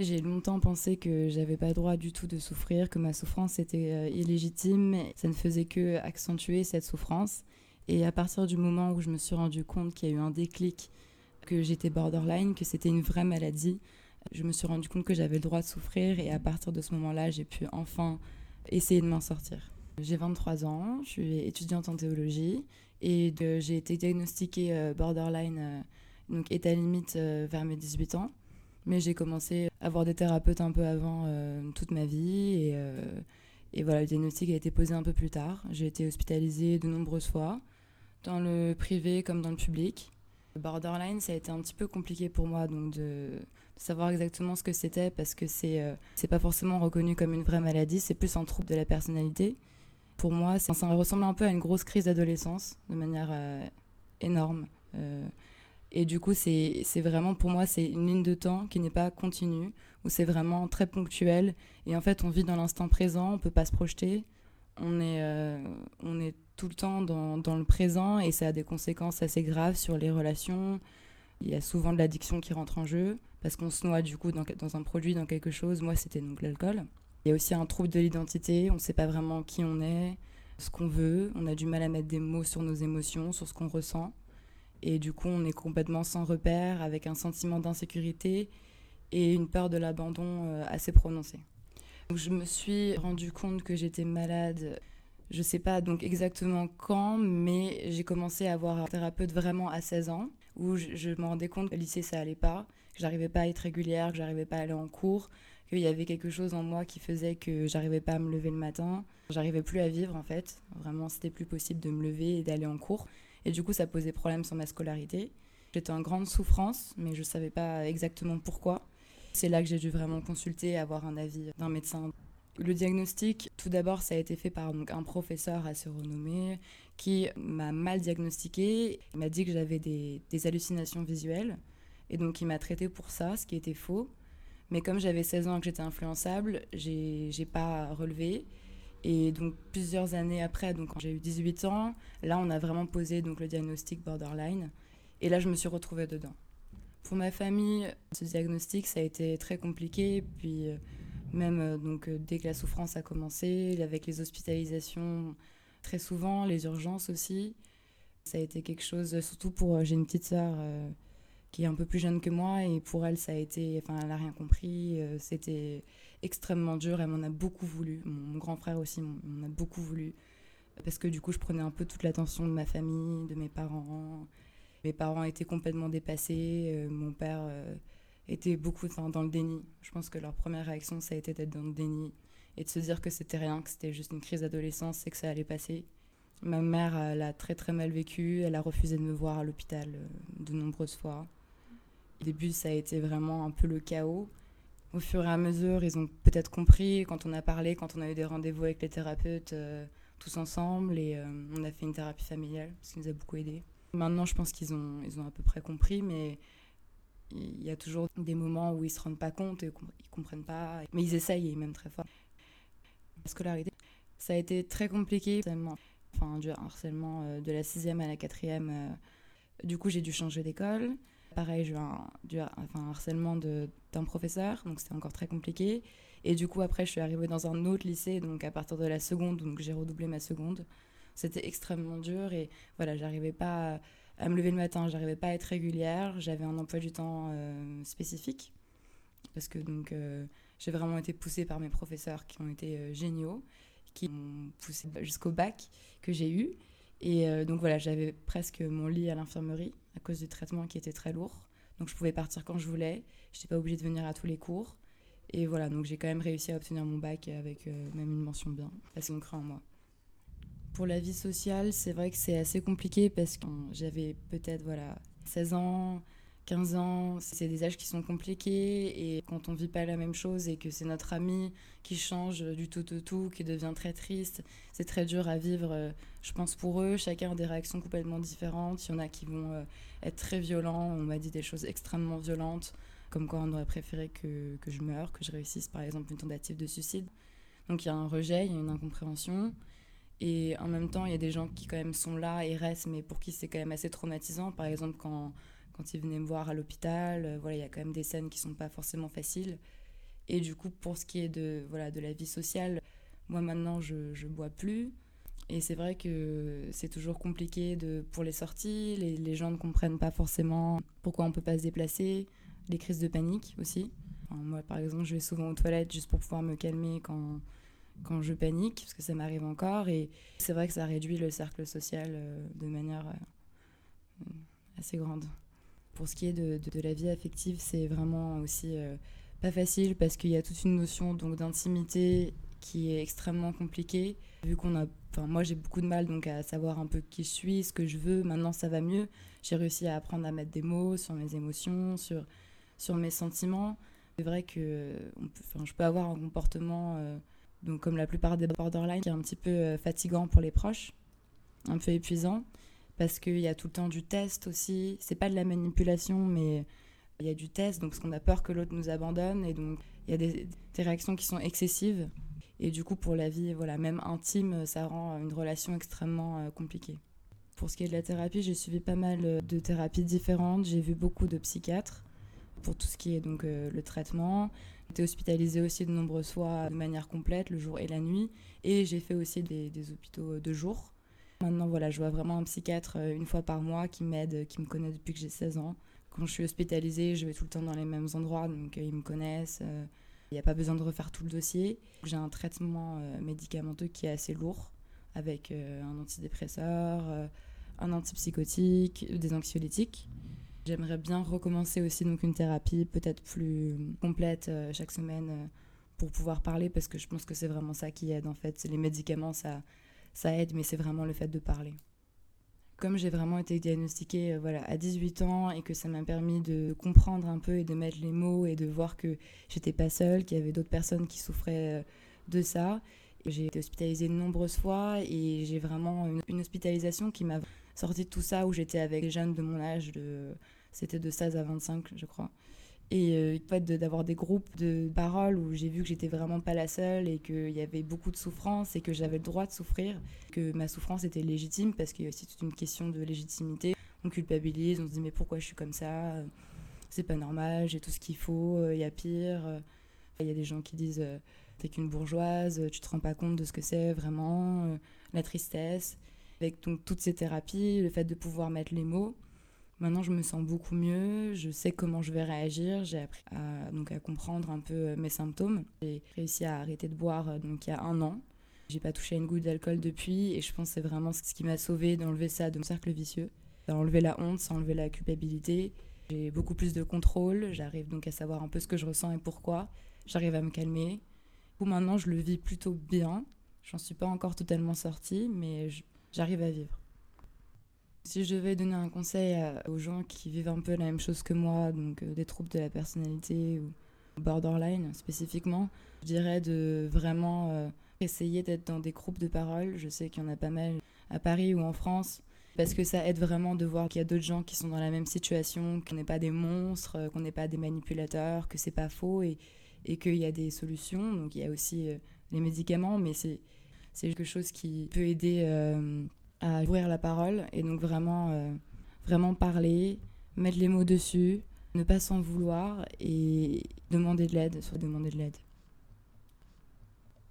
J'ai longtemps pensé que j'avais pas droit du tout de souffrir, que ma souffrance était euh, illégitime, ça ne faisait que accentuer cette souffrance. Et à partir du moment où je me suis rendu compte qu'il y a eu un déclic, que j'étais borderline, que c'était une vraie maladie, je me suis rendu compte que j'avais le droit de souffrir et à partir de ce moment-là, j'ai pu enfin essayer de m'en sortir. J'ai 23 ans, je suis étudiante en théologie et j'ai été diagnostiquée euh, borderline, euh, donc état limite vers mes 18 ans. Mais j'ai commencé à voir des thérapeutes un peu avant euh, toute ma vie. Et, euh, et, voilà, le diagnostic a été posé un peu plus tard. J'ai été hospitalisée de nombreuses fois, dans le privé comme dans le public. Borderline, ça a été un petit peu compliqué pour moi donc de, savoir exactement ce que c'était parce que c'est euh, pas forcément reconnu comme une vraie maladie, c'est plus un trouble de la personnalité. Pour moi, ça ressemble un peu à une grosse crise d'adolescence de manière énorme. Et du coup, c'est vraiment, pour moi, c'est une ligne de temps qui n'est pas continue, où c'est vraiment très ponctuel. Et en fait, on vit dans l'instant présent, on ne peut pas se projeter. On est, euh, on est tout le temps dans, le présent et ça a des conséquences assez graves sur les relations. Il y a souvent de l'addiction qui rentre en jeu parce qu'on se noie du coup dans, dans, un produit, dans quelque chose. Moi, c'était donc l'alcool. Il y a aussi un trouble de l'identité. On ne sait pas vraiment qui on est, ce qu'on veut. On a du mal à mettre des mots sur nos émotions, sur ce qu'on ressent. Et du coup, on est complètement sans repère, avec un sentiment d'insécurité et une peur de l'abandon euh, assez prononcée. Je me suis rendu compte que j'étais malade, je ne sais pas donc exactement quand, mais j'ai commencé à avoir un thérapeute vraiment à 16 ans, où je, me rendais compte que le lycée, ça allait pas, que j'arrivais pas à être régulière, que j'arrivais pas à aller en cours, qu'il y avait quelque chose en moi qui faisait que j'arrivais pas à me lever le matin, j'arrivais plus à vivre en fait. Vraiment, c'était plus possible de me lever et d'aller en cours. Et du coup, ça posait problème sur ma scolarité. J'étais en grande souffrance, mais je ne savais pas exactement pourquoi. C'est là que j'ai dû vraiment consulter avoir un avis d'un médecin. Le diagnostic, tout d'abord, ça a été fait par un professeur assez renommé qui m'a mal diagnostiqué. Il m'a dit que j'avais des, des, hallucinations visuelles. Et donc, il m'a traité pour ça, ce qui était faux. Mais comme j'avais 16 ans et que j'étais influençable, j'ai pas relevé. Et donc plusieurs années après, donc quand j'ai eu 18 ans, là on a vraiment posé donc le diagnostic borderline. Et là je me suis retrouvée dedans. Pour ma famille, ce diagnostic ça a été très compliqué. Puis euh, même euh, donc euh, dès que la souffrance a commencé, avec les hospitalisations très souvent, les urgences aussi, ça a été quelque chose. Surtout pour j'ai une petite sœur qui est un peu plus jeune que moi et pour elle ça a été, enfin elle n'a rien compris. C'était extrêmement dur. Elle m'en a beaucoup voulu. Mon, grand frère aussi m'en a beaucoup voulu. Parce que du coup, je prenais un peu toute l'attention de ma famille, de mes parents. Mes parents étaient complètement dépassés. Euh, mon père euh, était beaucoup dans le déni. Je pense que leur première réaction, ça a été d'être dans le déni et de se dire que c'était rien, que c'était juste une crise d'adolescence et que ça allait passer. Ma mère l'a très très mal vécu. Elle a refusé de me voir à l'hôpital euh, de nombreuses fois. Au début, ça a été vraiment un peu le chaos au fur et à mesure, ils ont peut-être compris quand on a parlé, quand on a eu des rendez-vous avec les thérapeutes euh, tous ensemble et euh, on a fait une thérapie familiale, ce qui nous a beaucoup aidé. Maintenant, je pense qu'ils ont, ils ont à peu près compris, mais il y a toujours des moments où ils se rendent pas compte et ils comprennent pas, mais ils essayent, même très fort. La scolarité, ça a été très compliqué, enfin, du harcèlement euh, de la sixième à la quatrième. du coup, j'ai dû changer d'école. Pareil, j'ai eu un, harcèlement d'un professeur, donc c'était encore très compliqué. Et du coup, après, je suis arrivée dans un autre lycée, donc à partir de la seconde, donc j'ai redoublé ma seconde. C'était extrêmement dur et voilà, j'arrivais pas à, me lever le matin, j'arrivais pas à être régulière, j'avais un emploi du temps euh, spécifique parce que donc euh, j'ai vraiment été poussée par mes professeurs qui ont été euh, géniaux, qui m'ont poussée jusqu'au bac que j'ai eu. Et donc voilà, j'avais presque mon lit à l'infirmerie cause du traitement qui était très lourd. Donc je pouvais partir quand je voulais. Je n'étais pas obligée de venir à tous les cours. Et voilà, donc j'ai quand même réussi à obtenir mon bac avec euh, même une mention bien. Assez une en moi. Pour la vie sociale, c'est vrai que c'est assez compliqué parce que j'avais peut-être voilà 16 ans, 15 ans, c'est des âges qui sont compliqués et quand on vit pas la même chose et que c'est notre ami qui change du tout au tout, qui devient très triste, c'est très dur à vivre, euh, je pense pour eux. Chacun a des réactions complètement différentes. Il y en a qui vont euh, être très violents. On m'a dit des choses extrêmement violentes, comme quoi on aurait préféré que, que je meure, que je réussisse par exemple une tentative de suicide. Donc il y a un rejet, il y a une incompréhension. Et en même temps, il y a des gens qui quand même sont là et restent, mais pour qui c'est quand même assez traumatisant. Par exemple, quand quand il venait me voir à l'hôpital. Euh, voilà, il y a quand même des scènes qui sont pas forcément faciles. Et du coup, pour ce qui est de, voilà, de la vie sociale, moi maintenant, je ne bois plus. Et c'est vrai que c'est toujours compliqué de, pour les sorties. Les, gens ne comprennent pas forcément pourquoi on peut pas se déplacer. Les crises de panique aussi. moi, par exemple, je vais souvent aux toilettes juste pour pouvoir me calmer quand, quand je panique, parce que ça m'arrive encore. Et c'est vrai que ça réduit le cercle social euh, de manière euh, assez grande. Pour ce qui est de, de, la vie affective, c'est vraiment aussi euh, pas facile parce qu'il y a toute une notion donc d'intimité qui est extrêmement compliquée. Vu qu'on a, enfin moi j'ai beaucoup de mal donc à savoir un peu qui je suis, ce que je veux. Maintenant ça va mieux. J'ai réussi à apprendre à mettre des mots sur mes émotions, sur sur mes sentiments. C'est vrai que je peux avoir un comportement donc comme la plupart des borderline, qui est un petit peu euh, fatigant pour les proches, un peu épuisant, parce qu'il y a tout le temps du test aussi. C'est pas de la manipulation, mais il y a du test, donc parce qu'on a peur que l'autre nous abandonne, et donc il y a des, réactions qui sont excessives. Et du coup, pour la vie, voilà, même intime, ça rend une relation extrêmement euh, compliquée. Pour ce qui est de la thérapie, j'ai suivi pas mal euh, de thérapies différentes. J'ai vu beaucoup de psychiatres pour tout ce qui est donc le traitement. J'ai été hospitalisée aussi de nombreuses fois de manière complète, le jour et la nuit. Et j'ai fait aussi des, hôpitaux de jour. Maintenant, voilà, je vois vraiment un psychiatre euh, une fois par mois qui m'aide, qui me connaît depuis que j'ai 16 ans. Quand je suis hospitalisée, je vais tout le temps dans les mêmes endroits, donc euh, ils me connaissent. Euh, il n'y a pas besoin de refaire tout le dossier. J'ai un traitement médicamenteux qui est assez lourd, avec un antidépresseur, un antipsychotique, des anxiolytiques. J'aimerais bien recommencer aussi donc une thérapie peut-être plus complète euh, chaque semaine euh, pour pouvoir parler parce que je pense que c'est vraiment ça qui aide en fait. Les médicaments ça, ça aide mais c'est vraiment le fait de parler. Comme j'ai vraiment été diagnostiquée euh, voilà, à 18 ans et que ça m'a permis de comprendre un peu et de mettre les mots et de voir que j'étais pas seule, qu'il y avait d'autres personnes qui souffraient de ça. J'ai été hospitalisée de nombreuses fois et j'ai vraiment une, une hospitalisation qui m'a sorti de tout ça où j'étais avec des jeunes de mon âge, de, c'était de 16 à 25, je crois. Et euh, fait d'avoir des groupes de paroles où j'ai vu que j'étais vraiment pas la seule et qu'il y avait beaucoup de souffrance et que j'avais le droit de souffrir, que ma souffrance était légitime parce qu'il y a aussi toute une question de légitimité. On culpabilise, on se dit mais pourquoi je suis comme ça? C'est pas normal, j'ai tout ce qu'il faut, il y a pire. Il y a des gens qui disent t'es qu'une bourgeoise, tu te rends pas compte de ce que c'est vraiment, la tristesse. Avec donc, toutes ces thérapies, le fait de pouvoir mettre les mots, maintenant je me sens beaucoup mieux, je sais comment je vais réagir, j'ai appris à, donc, à comprendre un peu euh, mes symptômes. J'ai réussi à arrêter de boire euh, donc, il y a un an. J'ai pas touché une goutte d'alcool depuis et je pense que c'est vraiment ce qui m'a sauvé d'enlever ça de mon cercle vicieux. D'enlever la honte, sans enlever la culpabilité. J'ai beaucoup plus de contrôle, j'arrive donc à savoir un peu ce que je ressens et pourquoi. J'arrive à me calmer. Ou maintenant je le vis plutôt bien. J'en suis pas encore totalement sortie, mais j'arrive à vivre. Si je devais donner un conseil aux gens qui vivent un peu la même chose que moi, donc euh, des troubles de la personnalité ou borderline spécifiquement, je dirais de vraiment euh, essayer d'être dans des groupes de parole. Je sais qu'il y en a pas mal à Paris ou en France, parce que ça aide vraiment de voir qu'il y a d'autres gens qui sont dans la même situation, qu'on n'est pas des monstres, euh, qu'on n'est pas des manipulateurs, que c'est pas faux et, et qu'il y a des solutions. Donc il y a aussi les médicaments, mais c'est quelque chose qui peut aider à ouvrir la parole et donc vraiment, euh, vraiment parler, mettre les mots dessus, ne pas s'en vouloir et demander de l'aide, soit demander de l'aide.